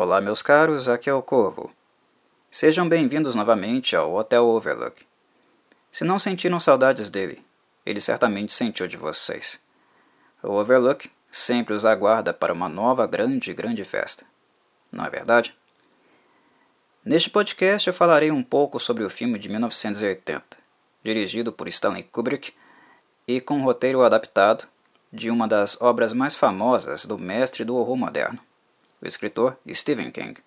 Olá, meus caros, aqui é o Corvo. Sejam bem-vindos novamente ao Hotel Overlook. Se não sentiram saudades dele, ele certamente sentiu de vocês. O Overlook sempre os aguarda para uma nova grande, grande festa. Não é verdade? Neste podcast eu falarei um pouco sobre o filme de 1980, dirigido por Stanley Kubrick e com um roteiro adaptado de uma das obras mais famosas do mestre do horror moderno, o escritor Stephen King.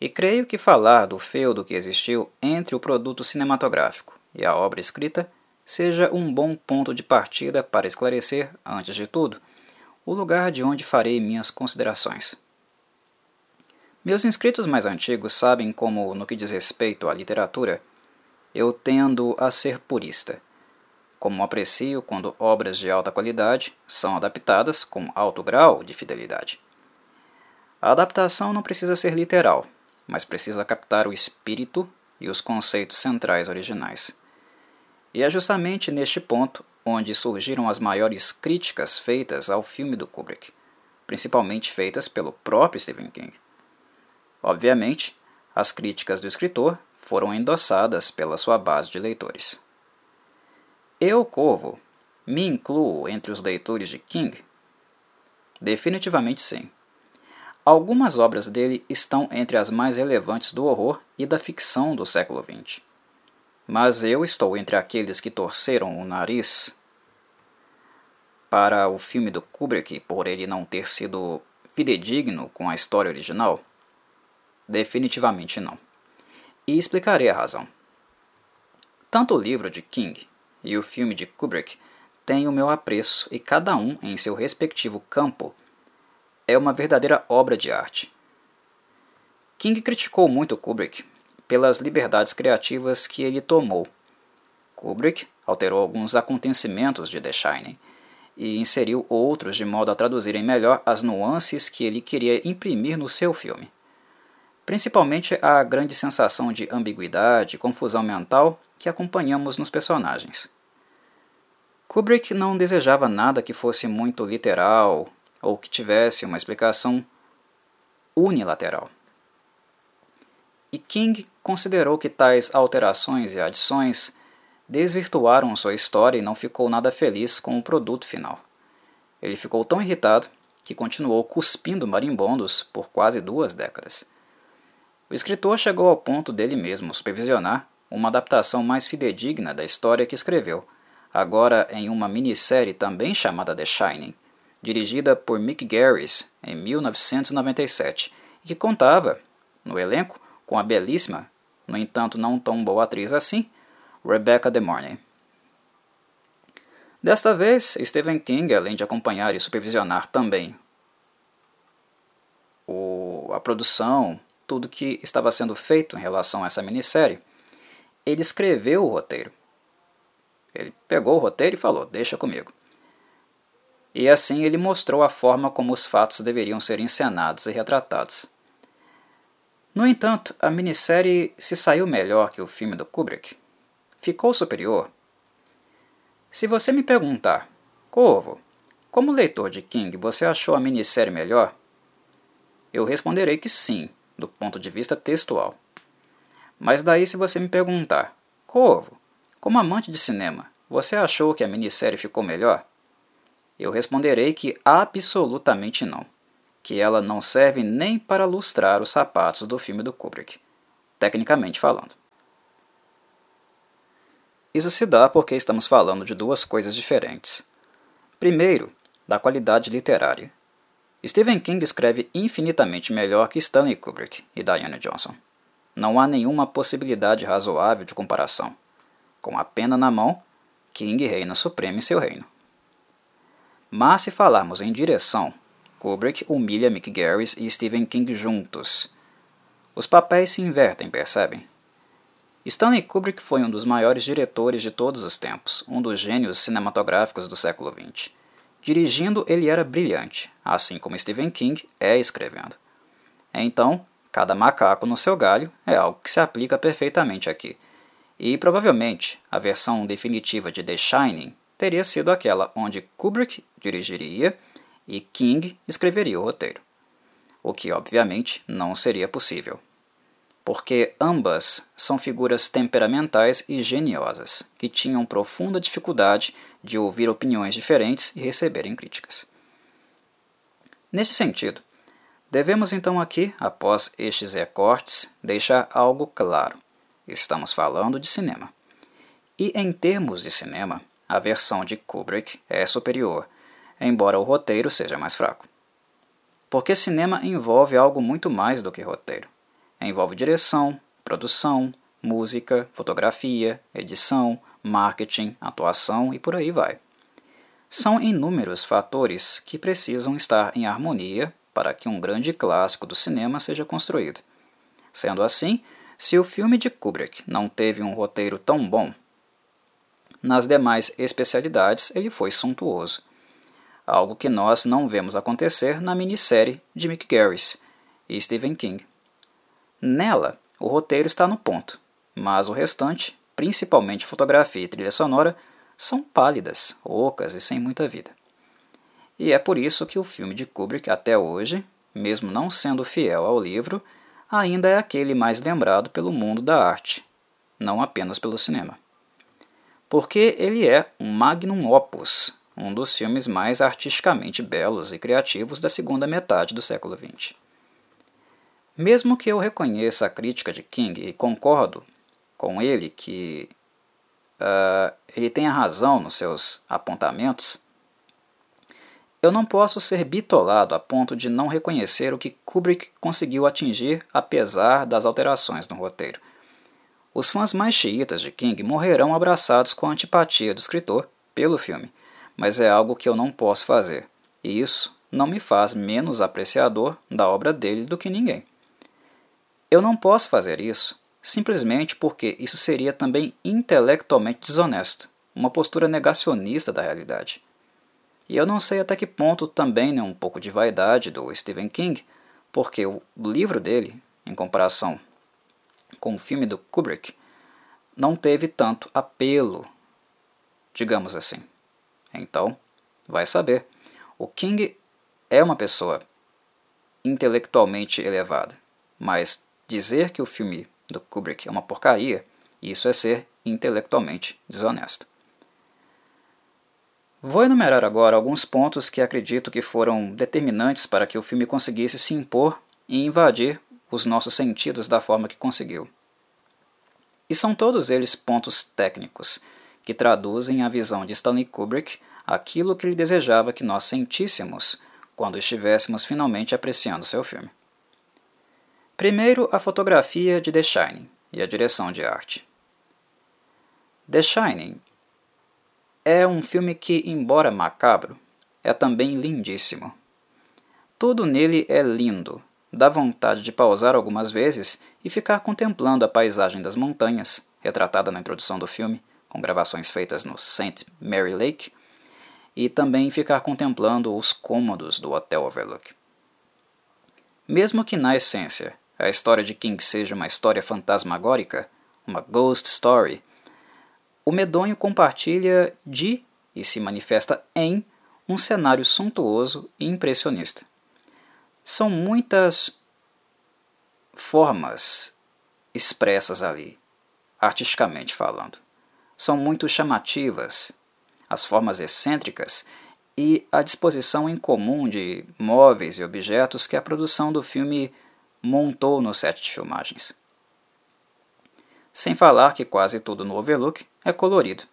E creio que falar do feudo que existiu entre o produto cinematográfico e a obra escrita seja um bom ponto de partida para esclarecer, antes de tudo, o lugar de onde farei minhas considerações. Meus inscritos mais antigos sabem como, no que diz respeito à literatura, eu tendo a ser purista. Como aprecio quando obras de alta qualidade são adaptadas com alto grau de fidelidade. A adaptação não precisa ser literal, mas precisa captar o espírito e os conceitos centrais originais. E é justamente neste ponto onde surgiram as maiores críticas feitas ao filme do Kubrick, principalmente feitas pelo próprio Stephen King. Obviamente, as críticas do escritor foram endossadas pela sua base de leitores. Eu, Corvo, me incluo entre os leitores de King? Definitivamente sim. Algumas obras dele estão entre as mais relevantes do horror e da ficção do século XX. Mas eu estou entre aqueles que torceram o nariz para o filme do Kubrick por ele não ter sido fidedigno com a história original? Definitivamente não. E explicarei a razão. Tanto o livro de King e o filme de Kubrick têm o meu apreço e cada um em seu respectivo campo é uma verdadeira obra de arte. King criticou muito Kubrick pelas liberdades criativas que ele tomou. Kubrick alterou alguns acontecimentos de The Shining e inseriu outros de modo a traduzirem melhor as nuances que ele queria imprimir no seu filme. Principalmente a grande sensação de ambiguidade e confusão mental que acompanhamos nos personagens. Kubrick não desejava nada que fosse muito literal ou que tivesse uma explicação unilateral. E King considerou que tais alterações e adições desvirtuaram sua história e não ficou nada feliz com o produto final. Ele ficou tão irritado que continuou cuspindo marimbondos por quase duas décadas. O escritor chegou ao ponto dele mesmo supervisionar uma adaptação mais fidedigna da história que escreveu, agora em uma minissérie também chamada The Shining, dirigida por Mick Garris em 1997, e que contava, no elenco, com a belíssima, no entanto não tão boa atriz assim, Rebecca De Mornay. Desta vez, Stephen King, além de acompanhar e supervisionar também o, a produção, tudo que estava sendo feito em relação a essa minissérie, ele escreveu o roteiro. Ele pegou o roteiro e falou: Deixa comigo. E assim ele mostrou a forma como os fatos deveriam ser encenados e retratados. No entanto, a minissérie se saiu melhor que o filme do Kubrick. Ficou superior. Se você me perguntar, Corvo, como leitor de King, você achou a minissérie melhor? Eu responderei que sim, do ponto de vista textual. Mas daí, se você me perguntar, Corvo, como amante de cinema, você achou que a minissérie ficou melhor? Eu responderei que absolutamente não que ela não serve nem para lustrar os sapatos do filme do Kubrick, tecnicamente falando. Isso se dá porque estamos falando de duas coisas diferentes. Primeiro, da qualidade literária. Stephen King escreve infinitamente melhor que Stanley Kubrick e Diana Johnson. Não há nenhuma possibilidade razoável de comparação. Com a pena na mão, King reina supremo em seu reino. Mas se falarmos em direção, Kubrick humilha Mick Garris e Stephen King juntos. Os papéis se invertem, percebem? Stanley Kubrick foi um dos maiores diretores de todos os tempos, um dos gênios cinematográficos do século XX. Dirigindo, ele era brilhante, assim como Stephen King é escrevendo. Então, cada macaco no seu galho é algo que se aplica perfeitamente aqui. E provavelmente a versão definitiva de The Shining teria sido aquela onde Kubrick dirigiria e King escreveria o roteiro. o que obviamente não seria possível. Porque ambas são figuras temperamentais e geniosas, que tinham profunda dificuldade de ouvir opiniões diferentes e receberem críticas. Nesse sentido, devemos então aqui, após estes recortes, deixar algo claro. Estamos falando de cinema. E em termos de cinema, a versão de Kubrick é superior, embora o roteiro seja mais fraco. Porque cinema envolve algo muito mais do que roteiro. Envolve direção, produção, música, fotografia, edição, marketing, atuação e por aí vai. São inúmeros fatores que precisam estar em harmonia para que um grande clássico do cinema seja construído. Sendo assim, se o filme de Kubrick não teve um roteiro tão bom, nas demais especialidades ele foi suntuoso. Algo que nós não vemos acontecer na minissérie de Mick Garris e Stephen King. Nela, o roteiro está no ponto, mas o restante, principalmente fotografia e trilha sonora, são pálidas, ocas e sem muita vida. E é por isso que o filme de Kubrick, até hoje, mesmo não sendo fiel ao livro, ainda é aquele mais lembrado pelo mundo da arte, não apenas pelo cinema. Porque ele é um magnum opus, um dos filmes mais artisticamente belos e criativos da segunda metade do século XX. Mesmo que eu reconheça a crítica de King e concordo com ele que uh, ele tenha razão nos seus apontamentos, eu não posso ser bitolado a ponto de não reconhecer o que Kubrick conseguiu atingir apesar das alterações no roteiro. Os fãs mais xiitas de King morrerão abraçados com a antipatia do escritor pelo filme, mas é algo que eu não posso fazer, e isso não me faz menos apreciador da obra dele do que ninguém. Eu não posso fazer isso simplesmente porque isso seria também intelectualmente desonesto, uma postura negacionista da realidade. E eu não sei até que ponto também é um pouco de vaidade do Stephen King, porque o livro dele, em comparação com o filme do Kubrick, não teve tanto apelo, digamos assim. Então, vai saber. O King é uma pessoa intelectualmente elevada, mas dizer que o filme do Kubrick é uma porcaria, isso é ser intelectualmente desonesto. Vou enumerar agora alguns pontos que acredito que foram determinantes para que o filme conseguisse se impor e invadir os nossos sentidos da forma que conseguiu. E são todos eles pontos técnicos, que traduzem a visão de Stanley Kubrick aquilo que ele desejava que nós sentíssemos quando estivéssemos finalmente apreciando seu filme. Primeiro, a fotografia de The Shining e a direção de arte. The Shining é um filme que, embora macabro, é também lindíssimo. Tudo nele é lindo, dá vontade de pausar algumas vezes e ficar contemplando a paisagem das montanhas, retratada na introdução do filme, com gravações feitas no St. Mary Lake, e também ficar contemplando os cômodos do Hotel Overlook. Mesmo que na essência a história de King seja uma história fantasmagórica, uma ghost story, o medonho compartilha de e se manifesta em um cenário suntuoso e impressionista. São muitas formas expressas ali, artisticamente falando. São muito chamativas as formas excêntricas e a disposição incomum de móveis e objetos que a produção do filme montou no set de filmagens. Sem falar que quase tudo no Overlook é colorido.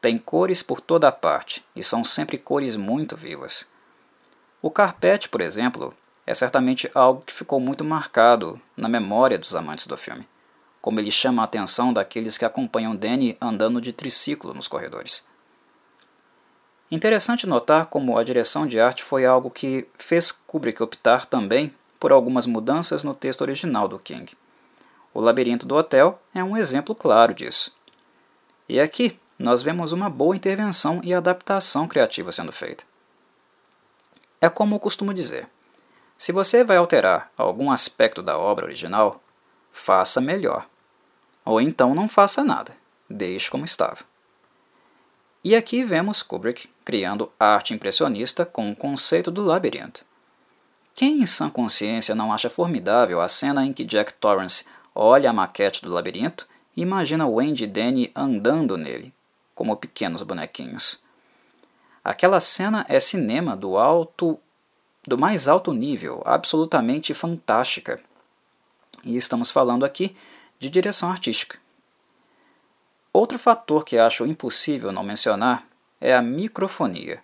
Tem cores por toda a parte e são sempre cores muito vivas. O carpete, por exemplo, é certamente algo que ficou muito marcado na memória dos amantes do filme, como ele chama a atenção daqueles que acompanham Danny andando de triciclo nos corredores. Interessante notar como a direção de arte foi algo que fez Kubrick optar também por algumas mudanças no texto original do King. O Labirinto do Hotel é um exemplo claro disso. E aqui nós vemos uma boa intervenção e adaptação criativa sendo feita. É como eu costumo dizer: se você vai alterar algum aspecto da obra original, faça melhor. Ou então não faça nada, deixe como estava. E aqui vemos Kubrick criando arte impressionista com o conceito do labirinto. Quem em sã consciência não acha formidável a cena em que Jack Torrance olha a maquete do labirinto e imagina Wendy e Danny andando nele, como pequenos bonequinhos? Aquela cena é cinema do alto do mais alto nível, absolutamente fantástica. E estamos falando aqui de direção artística. Outro fator que acho impossível não mencionar é a microfonia.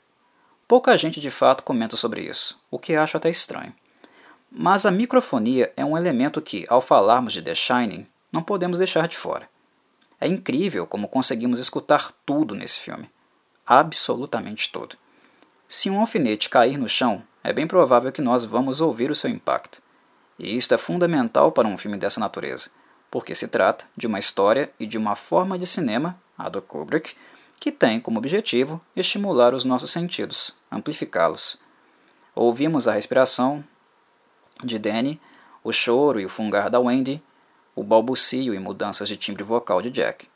Pouca gente de fato comenta sobre isso, o que acho até estranho. Mas a microfonia é um elemento que, ao falarmos de The Shining, não podemos deixar de fora. É incrível como conseguimos escutar tudo nesse filme. Absolutamente tudo. Se um alfinete cair no chão, é bem provável que nós vamos ouvir o seu impacto. E isto é fundamental para um filme dessa natureza, porque se trata de uma história e de uma forma de cinema, a do Kubrick, que tem como objetivo estimular os nossos sentidos, amplificá-los. Ouvimos a respiração de Danny, o choro e o fungar da Wendy, o balbucio e mudanças de timbre vocal de Jack.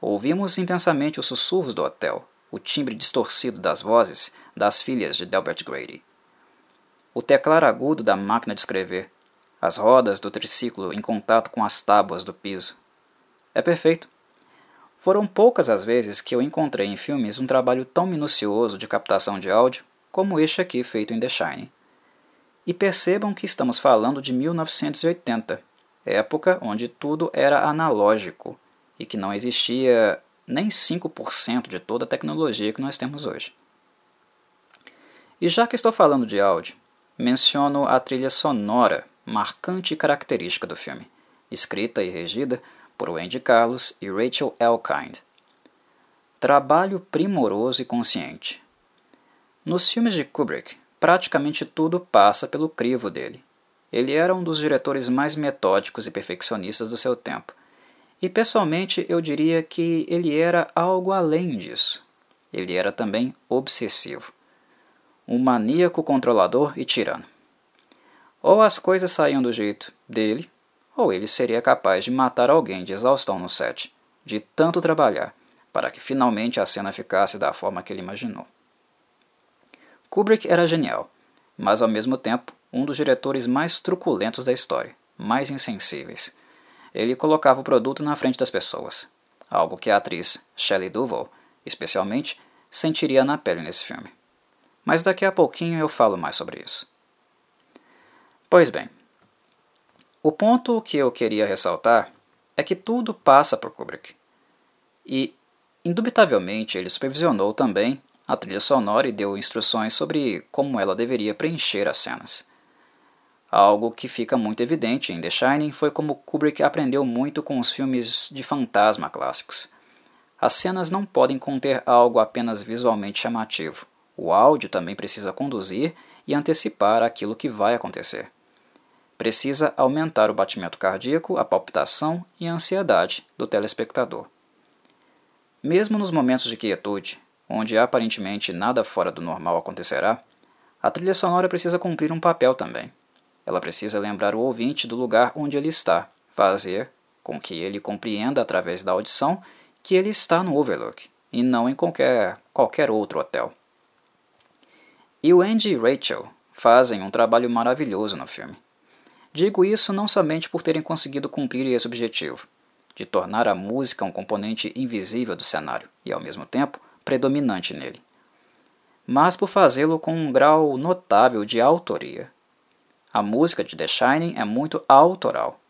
Ouvimos intensamente os sussurros do hotel, o timbre distorcido das vozes das filhas de Delbert Grady. O teclar agudo da máquina de escrever, as rodas do triciclo em contato com as tábuas do piso. É perfeito. Foram poucas as vezes que eu encontrei em filmes um trabalho tão minucioso de captação de áudio como este aqui feito em The Shining. E percebam que estamos falando de 1980, época onde tudo era analógico e que não existia nem 5% de toda a tecnologia que nós temos hoje. E já que estou falando de áudio, menciono a trilha sonora marcante e característica do filme, escrita e regida por Wendy Carlos e Rachel Elkind. Trabalho primoroso e consciente. Nos filmes de Kubrick, praticamente tudo passa pelo crivo dele. Ele era um dos diretores mais metódicos e perfeccionistas do seu tempo. E pessoalmente eu diria que ele era algo além disso. Ele era também obsessivo. Um maníaco controlador e tirano. Ou as coisas saíam do jeito dele, ou ele seria capaz de matar alguém de exaustão no set, de tanto trabalhar, para que finalmente a cena ficasse da forma que ele imaginou. Kubrick era genial, mas ao mesmo tempo um dos diretores mais truculentos da história, mais insensíveis. Ele colocava o produto na frente das pessoas, algo que a atriz Shelley Duvall, especialmente, sentiria na pele nesse filme. Mas daqui a pouquinho eu falo mais sobre isso. Pois bem, o ponto que eu queria ressaltar é que tudo passa por Kubrick. E, indubitavelmente, ele supervisionou também a trilha sonora e deu instruções sobre como ela deveria preencher as cenas. Algo que fica muito evidente em The Shining foi como Kubrick aprendeu muito com os filmes de fantasma clássicos. As cenas não podem conter algo apenas visualmente chamativo. O áudio também precisa conduzir e antecipar aquilo que vai acontecer precisa aumentar o batimento cardíaco, a palpitação e a ansiedade do telespectador. Mesmo nos momentos de quietude, onde aparentemente nada fora do normal acontecerá, a trilha sonora precisa cumprir um papel também. Ela precisa lembrar o ouvinte do lugar onde ele está, fazer com que ele compreenda através da audição que ele está no Overlook e não em qualquer, qualquer outro hotel. E o Andy e Rachel fazem um trabalho maravilhoso no filme. Digo isso não somente por terem conseguido cumprir esse objetivo, de tornar a música um componente invisível do cenário e, ao mesmo tempo, predominante nele, mas por fazê-lo com um grau notável de autoria. A música de The Shining é muito autoral.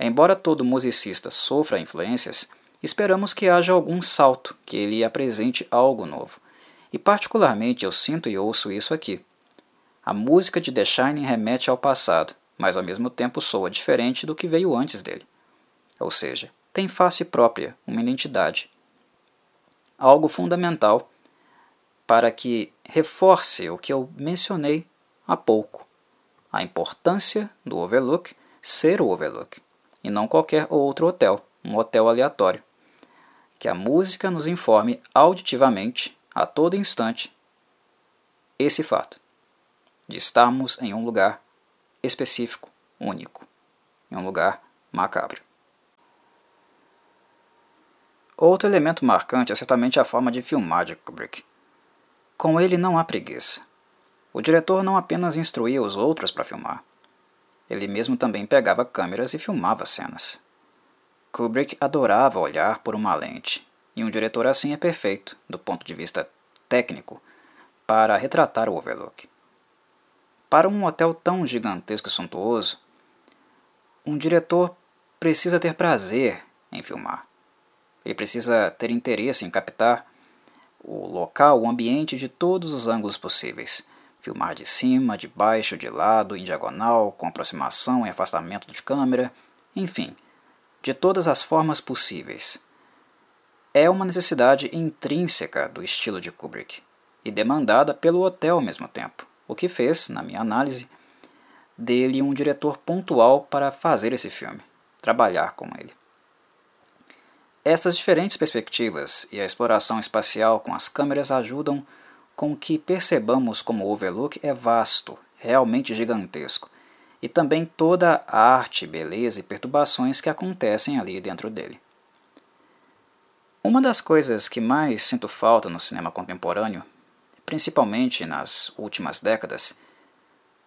Embora todo musicista sofra influências, esperamos que haja algum salto, que ele apresente algo novo. E particularmente eu sinto e ouço isso aqui. A música de The Shining remete ao passado, mas ao mesmo tempo soa diferente do que veio antes dele. Ou seja, tem face própria, uma identidade. Algo fundamental para que reforce o que eu mencionei há pouco: a importância do Overlook ser o Overlook e não qualquer outro hotel, um hotel aleatório. Que a música nos informe auditivamente, a todo instante, esse fato de estarmos em um lugar específico, único, em um lugar macabro. Outro elemento marcante é certamente a forma de filmar de Kubrick. Com ele não há preguiça. O diretor não apenas instruía os outros para filmar, ele mesmo também pegava câmeras e filmava cenas. Kubrick adorava olhar por uma lente, e um diretor assim é perfeito, do ponto de vista técnico, para retratar o Overlook. Para um hotel tão gigantesco e suntuoso, um diretor precisa ter prazer em filmar. Ele precisa ter interesse em captar o local, o ambiente de todos os ângulos possíveis. Filmar de cima, de baixo, de lado, em diagonal, com aproximação e afastamento de câmera, enfim, de todas as formas possíveis. É uma necessidade intrínseca do estilo de Kubrick e demandada pelo hotel ao mesmo tempo, o que fez, na minha análise, dele um diretor pontual para fazer esse filme, trabalhar com ele. Essas diferentes perspectivas e a exploração espacial com as câmeras ajudam com que percebamos como o Overlook é vasto, realmente gigantesco, e também toda a arte, beleza e perturbações que acontecem ali dentro dele. Uma das coisas que mais sinto falta no cinema contemporâneo, principalmente nas últimas décadas,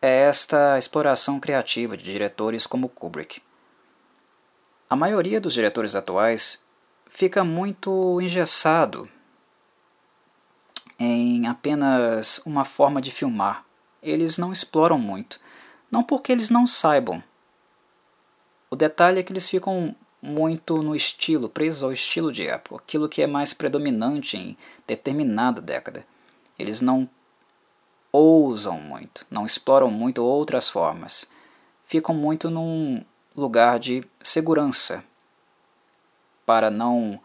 é esta exploração criativa de diretores como Kubrick. A maioria dos diretores atuais fica muito engessado em apenas uma forma de filmar. Eles não exploram muito. Não porque eles não saibam. O detalhe é que eles ficam muito no estilo, presos ao estilo de época, aquilo que é mais predominante em determinada década. Eles não ousam muito, não exploram muito outras formas. Ficam muito num lugar de segurança para não,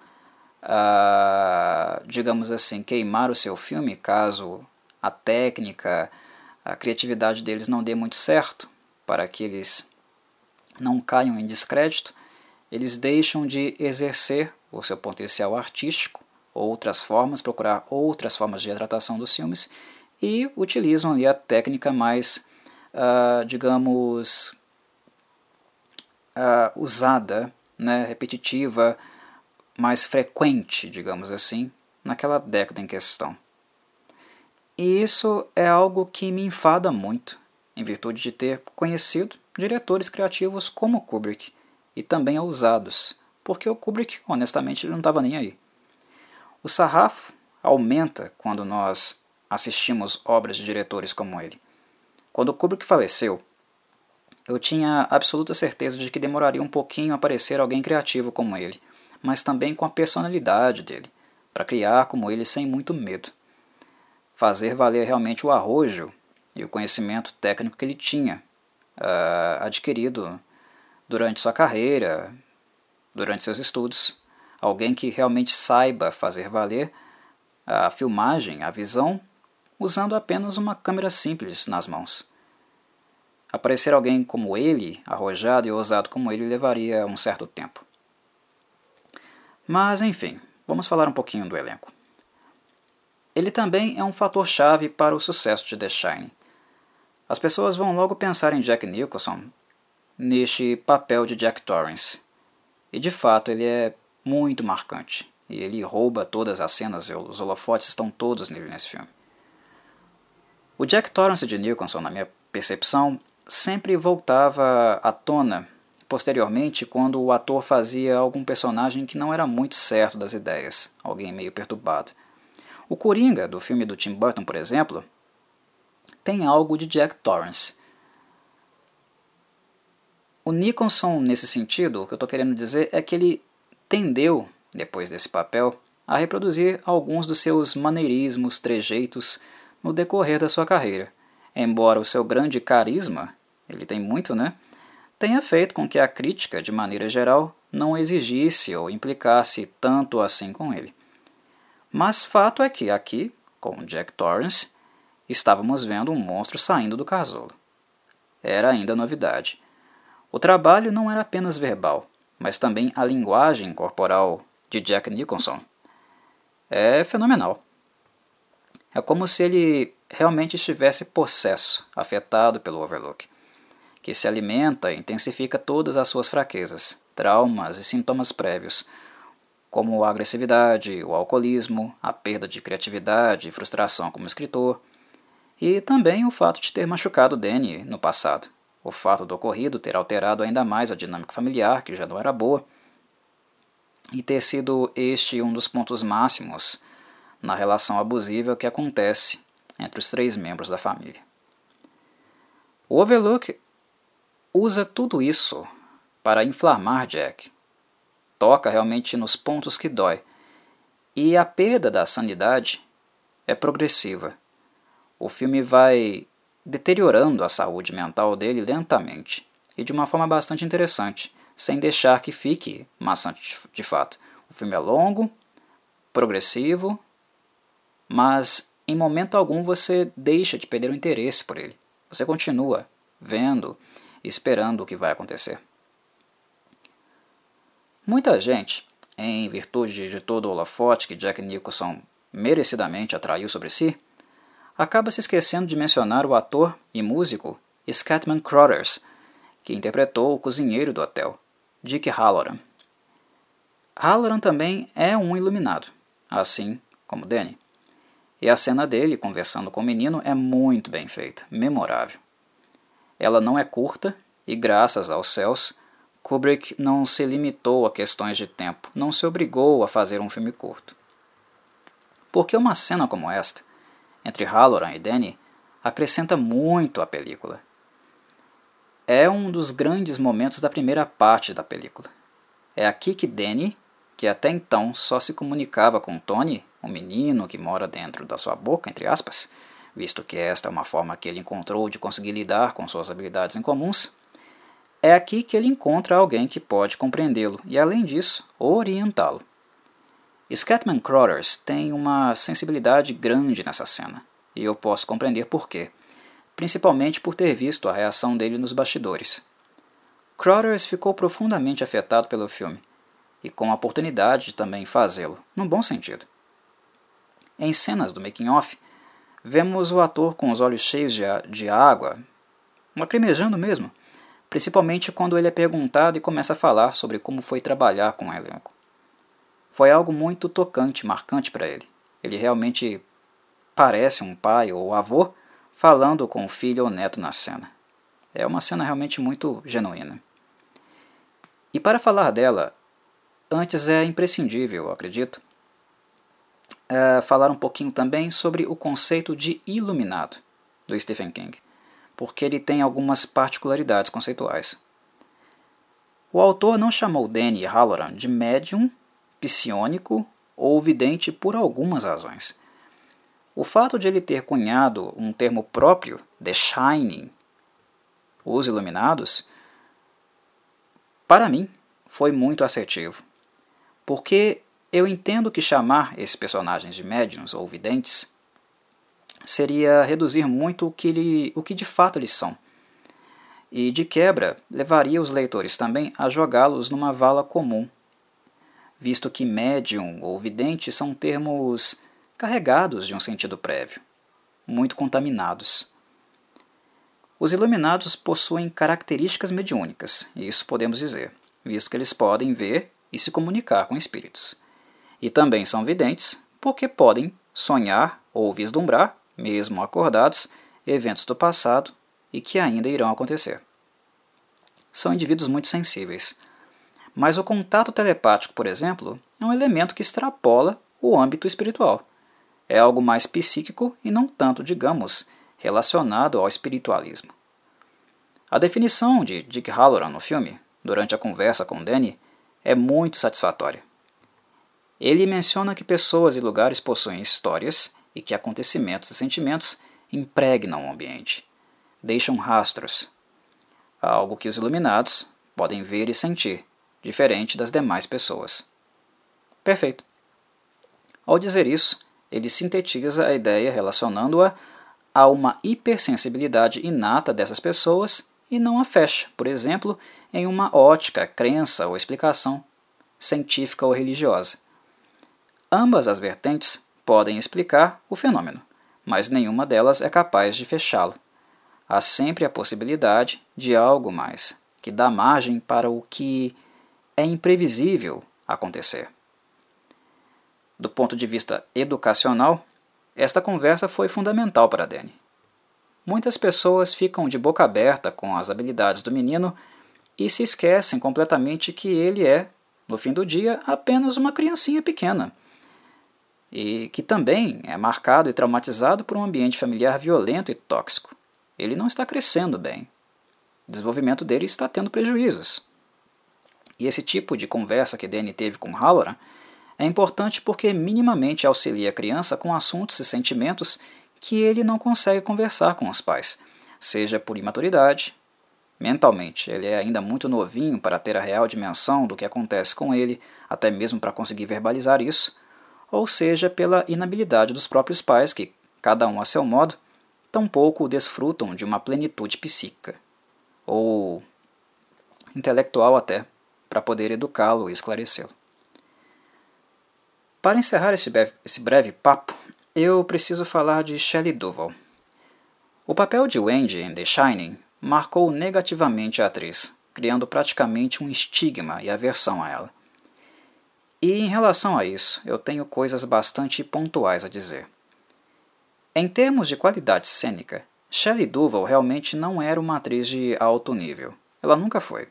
uh, digamos assim, queimar o seu filme caso a técnica, a criatividade deles não dê muito certo, para que eles não caiam em descrédito, eles deixam de exercer o seu potencial artístico, outras formas, procurar outras formas de retratação dos filmes e utilizam ali a técnica mais, uh, digamos, uh, usada, né, repetitiva, mais frequente, digamos assim, naquela década em questão. E isso é algo que me enfada muito, em virtude de ter conhecido diretores criativos como Kubrick, e também ousados, porque o Kubrick, honestamente, não estava nem aí. O sarrafo aumenta quando nós assistimos obras de diretores como ele. Quando Kubrick faleceu, eu tinha absoluta certeza de que demoraria um pouquinho a aparecer alguém criativo como ele, mas também com a personalidade dele, para criar como ele sem muito medo. Fazer valer realmente o arrojo e o conhecimento técnico que ele tinha uh, adquirido durante sua carreira, durante seus estudos. Alguém que realmente saiba fazer valer a filmagem, a visão, usando apenas uma câmera simples nas mãos. Aparecer alguém como ele, arrojado e ousado como ele, levaria um certo tempo. Mas, enfim, vamos falar um pouquinho do elenco. Ele também é um fator-chave para o sucesso de The Shining. As pessoas vão logo pensar em Jack Nicholson neste papel de Jack Torrance. E de fato ele é muito marcante. E ele rouba todas as cenas, os holofotes estão todos nele nesse filme. O Jack Torrance de Nicholson, na minha percepção, sempre voltava à tona posteriormente quando o ator fazia algum personagem que não era muito certo das ideias, alguém meio perturbado. O Coringa, do filme do Tim Burton, por exemplo, tem algo de Jack Torrance. O Nicholson, nesse sentido, o que eu estou querendo dizer é que ele tendeu, depois desse papel, a reproduzir alguns dos seus maneirismos, trejeitos no decorrer da sua carreira. Embora o seu grande carisma, ele tem muito, né? tenha feito com que a crítica, de maneira geral, não exigisse ou implicasse tanto assim com ele. Mas fato é que aqui, com Jack Torrance, estávamos vendo um monstro saindo do casulo. Era ainda novidade. O trabalho não era apenas verbal, mas também a linguagem corporal de Jack Nicholson. É fenomenal. É como se ele realmente estivesse possesso, afetado pelo Overlook que se alimenta e intensifica todas as suas fraquezas, traumas e sintomas prévios, como a agressividade, o alcoolismo, a perda de criatividade e frustração como escritor. e também o fato de ter machucado Danny no passado. O fato do ocorrido ter alterado ainda mais a dinâmica familiar, que já não era boa, e ter sido este um dos pontos máximos na relação abusiva que acontece entre os três membros da família. O Overlook usa tudo isso para inflamar Jack. Toca realmente nos pontos que dói. E a perda da sanidade é progressiva. O filme vai deteriorando a saúde mental dele lentamente e de uma forma bastante interessante, sem deixar que fique maçante de fato. O filme é longo, progressivo, mas em momento algum você deixa de perder o interesse por ele. Você continua vendo, esperando o que vai acontecer. Muita gente, em virtude de todo o holofote que Jack Nicholson merecidamente atraiu sobre si, acaba se esquecendo de mencionar o ator e músico Scatman Crothers, que interpretou o cozinheiro do hotel, Dick Halloran. Halloran também é um iluminado, assim como Danny. E a cena dele conversando com o menino é muito bem feita, memorável. Ela não é curta e, graças aos céus, Kubrick não se limitou a questões de tempo, não se obrigou a fazer um filme curto. Porque uma cena como esta, entre Halloran e Danny, acrescenta muito à película. É um dos grandes momentos da primeira parte da película. É aqui que Danny, que até então só se comunicava com Tony um menino que mora dentro da sua boca, entre aspas, visto que esta é uma forma que ele encontrou de conseguir lidar com suas habilidades incomuns, é aqui que ele encontra alguém que pode compreendê-lo e, além disso, orientá-lo. Scatman Crothers tem uma sensibilidade grande nessa cena, e eu posso compreender por quê, principalmente por ter visto a reação dele nos bastidores. Crothers ficou profundamente afetado pelo filme, e com a oportunidade de também fazê-lo, num bom sentido. Em cenas do making-off, vemos o ator com os olhos cheios de, de água, lacrimejando mesmo, principalmente quando ele é perguntado e começa a falar sobre como foi trabalhar com o elenco. Foi algo muito tocante, marcante para ele. Ele realmente parece um pai ou avô falando com o filho ou neto na cena. É uma cena realmente muito genuína. E para falar dela, antes é imprescindível, acredito, uh, falar um pouquinho também sobre o conceito de iluminado do Stephen King, porque ele tem algumas particularidades conceituais. O autor não chamou Danny Halloran de médium, psionico ou vidente por algumas razões. O fato de ele ter cunhado um termo próprio, The Shining, os iluminados, para mim foi muito assertivo, porque eu entendo que chamar esses personagens de médiums ou videntes seria reduzir muito o que, ele, o que de fato eles são. E de quebra, levaria os leitores também a jogá-los numa vala comum, visto que médium ou vidente são termos carregados de um sentido prévio, muito contaminados. Os iluminados possuem características mediúnicas, isso podemos dizer, visto que eles podem ver e se comunicar com espíritos e também são videntes porque podem sonhar ou vislumbrar, mesmo acordados, eventos do passado e que ainda irão acontecer. São indivíduos muito sensíveis. Mas o contato telepático, por exemplo, é um elemento que extrapola o âmbito espiritual. É algo mais psíquico e não tanto, digamos, relacionado ao espiritualismo. A definição de Dick Halloran no filme, durante a conversa com Danny, é muito satisfatória. Ele menciona que pessoas e lugares possuem histórias e que acontecimentos e sentimentos impregnam o ambiente, deixam rastros, algo que os iluminados podem ver e sentir, diferente das demais pessoas. Perfeito. Ao dizer isso, ele sintetiza a ideia relacionando-a a uma hipersensibilidade inata dessas pessoas e não a fecha, por exemplo, em uma ótica, crença ou explicação científica ou religiosa. Ambas as vertentes podem explicar o fenômeno, mas nenhuma delas é capaz de fechá-lo. Há sempre a possibilidade de algo mais, que dá margem para o que é imprevisível acontecer. Do ponto de vista educacional, esta conversa foi fundamental para Danny. muitas pessoas ficam de boca aberta com as habilidades do menino e se esquecem completamente que ele é, no fim do dia, apenas uma criancinha pequena. E que também é marcado e traumatizado por um ambiente familiar violento e tóxico. Ele não está crescendo bem. O desenvolvimento dele está tendo prejuízos. E esse tipo de conversa que Danny teve com Halloran é importante porque minimamente auxilia a criança com assuntos e sentimentos que ele não consegue conversar com os pais, seja por imaturidade, mentalmente ele é ainda muito novinho para ter a real dimensão do que acontece com ele, até mesmo para conseguir verbalizar isso, ou seja pela inabilidade dos próprios pais que, cada um a seu modo, tampouco desfrutam de uma plenitude psíquica, ou intelectual até para poder educá-lo e esclarecê-lo. Para encerrar esse breve, esse breve papo, eu preciso falar de Shelley Duvall. O papel de Wendy em The Shining marcou negativamente a atriz, criando praticamente um estigma e aversão a ela. E em relação a isso, eu tenho coisas bastante pontuais a dizer. Em termos de qualidade cênica, Shelley Duvall realmente não era uma atriz de alto nível. Ela nunca foi.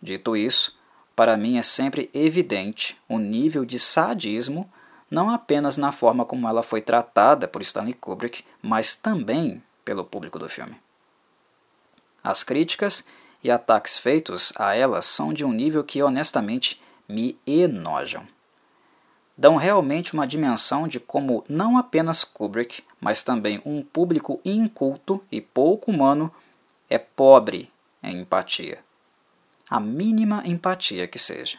Dito isso, para mim é sempre evidente o nível de sadismo, não apenas na forma como ela foi tratada por Stanley Kubrick, mas também pelo público do filme. As críticas e ataques feitos a ela são de um nível que honestamente me enojam. Dão realmente uma dimensão de como não apenas Kubrick, mas também um público inculto e pouco humano é pobre em empatia a mínima empatia que seja.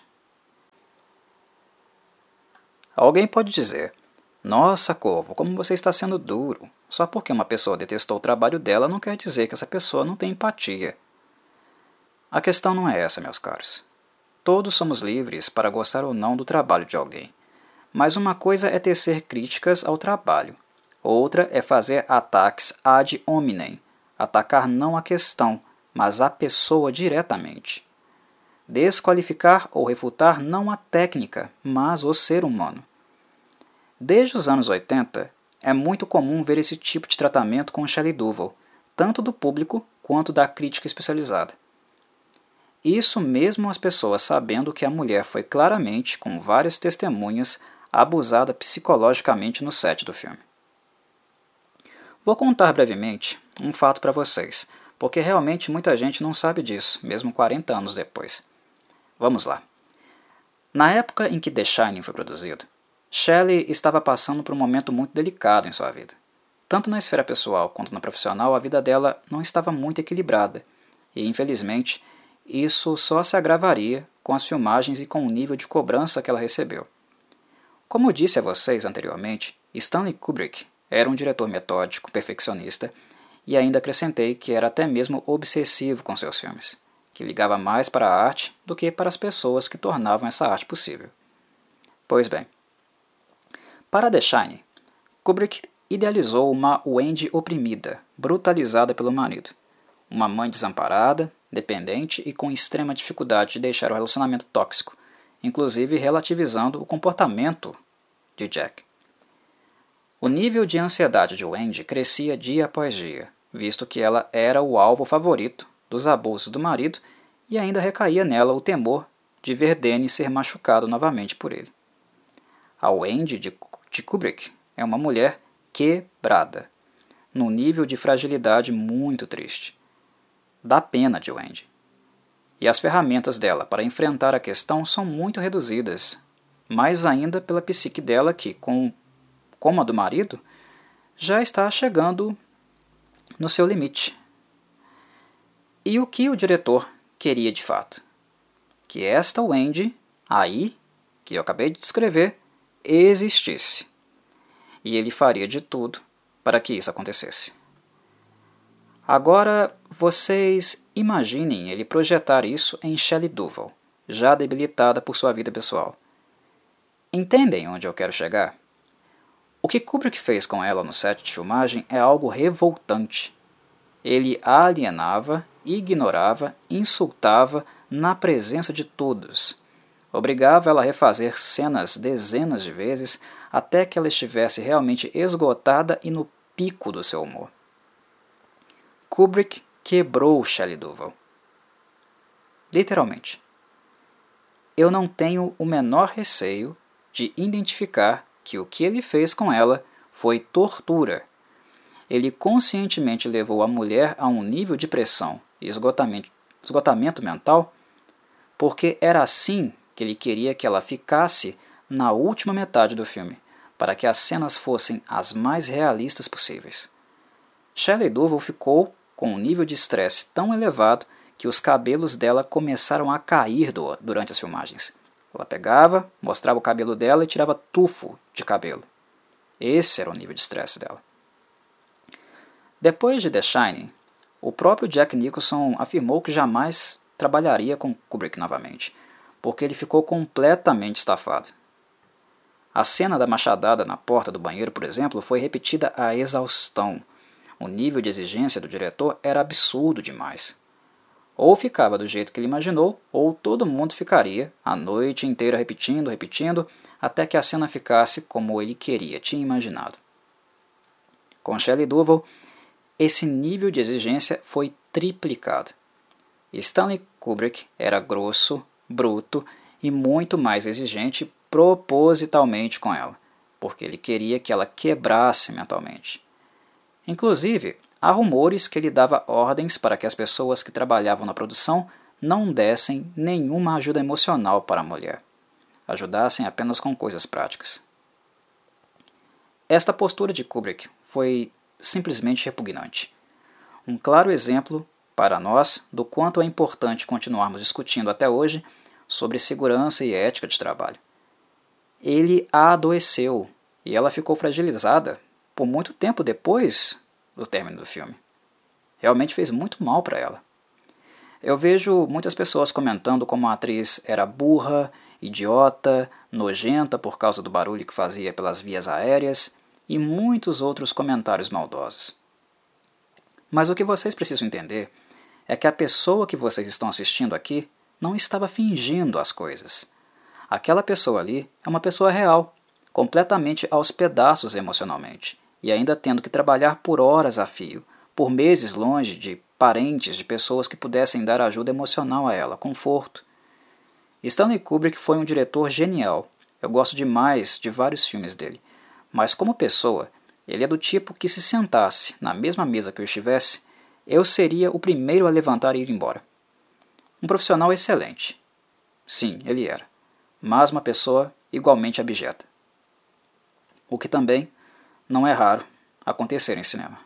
Alguém pode dizer: Nossa, Corvo, como você está sendo duro. Só porque uma pessoa detestou o trabalho dela não quer dizer que essa pessoa não tem empatia. A questão não é essa, meus caros. Todos somos livres para gostar ou não do trabalho de alguém. Mas uma coisa é tecer críticas ao trabalho, outra é fazer ataques ad hominem, atacar não a questão, mas a pessoa diretamente desqualificar ou refutar não a técnica, mas o ser humano. Desde os anos 80, é muito comum ver esse tipo de tratamento com Shelley Duvall, tanto do público quanto da crítica especializada. Isso mesmo as pessoas sabendo que a mulher foi claramente, com várias testemunhas, abusada psicologicamente no set do filme. Vou contar brevemente um fato para vocês, porque realmente muita gente não sabe disso, mesmo 40 anos depois. Vamos lá. Na época em que The Shining foi produzido, Shelley estava passando por um momento muito delicado em sua vida. Tanto na esfera pessoal quanto na profissional, a vida dela não estava muito equilibrada, e infelizmente isso só se agravaria com as filmagens e com o nível de cobrança que ela recebeu. Como disse a vocês anteriormente, Stanley Kubrick era um diretor metódico, perfeccionista, e ainda acrescentei que era até mesmo obsessivo com seus filmes que ligava mais para a arte do que para as pessoas que tornavam essa arte possível. Pois bem, para The Shining, Kubrick idealizou uma Wendy oprimida, brutalizada pelo marido, uma mãe desamparada, dependente e com extrema dificuldade de deixar o relacionamento tóxico, inclusive relativizando o comportamento de Jack. O nível de ansiedade de Wendy crescia dia após dia, visto que ela era o alvo favorito dos abusos do marido e ainda recaía nela o temor de ver Danny ser machucado novamente por ele. A Wendy de, Kubrick é uma mulher quebrada, num nível de fragilidade muito triste. Dá pena de Wendy. E as ferramentas dela para enfrentar a questão são muito reduzidas, mais ainda pela psique dela que, com, como a do marido, já está chegando no seu limite. E o que o diretor queria de fato? Que esta Wendy, aí, que eu acabei de descrever, existisse. E ele faria de tudo para que isso acontecesse. Agora, vocês imaginem ele projetar isso em Shelley Duvall, já debilitada por sua vida pessoal. Entendem onde eu quero chegar? O que Kubrick fez com ela no set de filmagem é algo revoltante. Ele a alienava ignorava, insultava na presença de todos. Obrigava ela a refazer cenas dezenas de vezes até que ela estivesse realmente esgotada e no pico do seu humor. Kubrick quebrou Shelley Duvall. Literalmente. Eu não tenho o menor receio de identificar que o que ele fez com ela foi tortura. Ele conscientemente levou a mulher a um nível de pressão e esgotamento, esgotamento mental, porque era assim que ele queria que ela ficasse na última metade do filme, para que as cenas fossem as mais realistas possíveis. Shelley Duvall ficou com um nível de estresse tão elevado que os cabelos dela começaram a cair do, durante as filmagens. Ela pegava, mostrava o cabelo dela e tirava tufo de cabelo. Esse era o nível de estresse dela. Depois de The Shining, o próprio Jack Nicholson afirmou que jamais trabalharia com Kubrick novamente, porque ele ficou completamente estafado. A cena da machadada na porta do banheiro, por exemplo, foi repetida à exaustão. O nível de exigência do diretor era absurdo demais. Ou ficava do jeito que ele imaginou, ou todo mundo ficaria a noite inteira repetindo, repetindo, até que a cena ficasse como ele queria, tinha imaginado. Com Shelley Duvall, esse nível de exigência foi triplicado. Stanley Kubrick era grosso, bruto e muito mais exigente propositalmente com ela, porque ele queria que ela quebrasse mentalmente. Inclusive, há rumores que ele dava ordens para que as pessoas que trabalhavam na produção não dessem nenhuma ajuda emocional para a mulher, ajudassem apenas com coisas práticas. Esta postura de Kubrick foi simplesmente repugnante. Um claro exemplo para nós do quanto é importante continuarmos discutindo até hoje sobre segurança e ética de trabalho. Ele a adoeceu e ela ficou fragilizada por muito tempo depois do término do filme. Realmente fez muito mal para ela. Eu vejo muitas pessoas comentando como a atriz era burra, idiota, nojenta por causa do barulho que fazia pelas vias aéreas e muitos outros comentários maldosos. Mas o que vocês precisam entender é que a pessoa que vocês estão assistindo aqui não estava fingindo as coisas. Aquela pessoa ali é uma pessoa real, completamente aos pedaços emocionalmente, e ainda tendo que trabalhar por horas a fio, por meses longe de parentes, de pessoas que pudessem dar ajuda emocional a ela, conforto. Stanley Kubrick foi um diretor genial. Eu gosto demais de vários filmes dele, mas como pessoa, ele é do tipo que se sentasse na mesma mesa que eu estivesse, eu seria o primeiro a levantar e ir embora. Um profissional excelente. Sim, ele era, mas uma pessoa igualmente abjeta. O que também não é raro acontecer em cinema.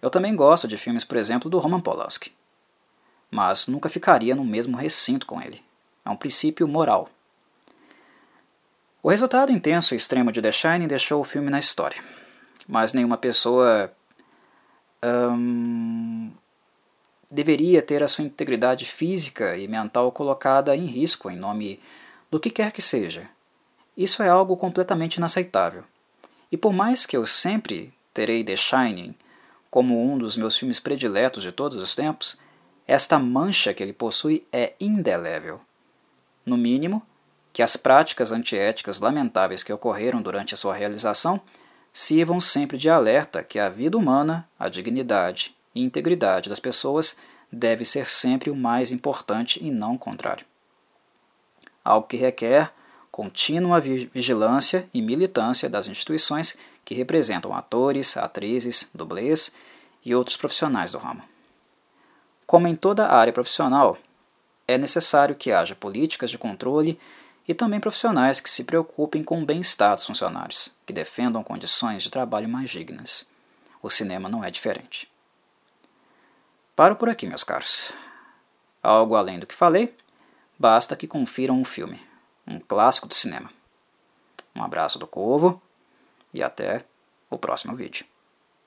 Eu também gosto de filmes, por exemplo, do Roman Polanski, mas nunca ficaria no mesmo recinto com ele. É um princípio moral. O resultado intenso e extremo de The Shining deixou o filme na história, mas nenhuma pessoa hum, deveria ter a sua integridade física e mental colocada em risco em nome do que quer que seja. Isso é algo completamente inaceitável. E por mais que eu sempre terei The Shining como um dos meus filmes prediletos de todos os tempos, esta mancha que ele possui é indelével. No mínimo, que as práticas antiéticas lamentáveis que ocorreram durante a sua realização sirvam sempre de alerta que a vida humana, a dignidade e integridade das pessoas deve ser sempre o mais importante e não o contrário. Algo que requer contínua vigilância e militância das instituições que representam atores, atrizes, dublês e outros profissionais do ramo. Como em toda área profissional, é necessário que haja políticas de controle e também profissionais que se preocupem com o bem-estar dos funcionários, que defendam condições de trabalho mais dignas. O cinema não é diferente. Paro por aqui, meus caros. Algo além do que falei, basta que confiram um filme, um clássico do cinema. Um abraço do Corvo e até o próximo vídeo.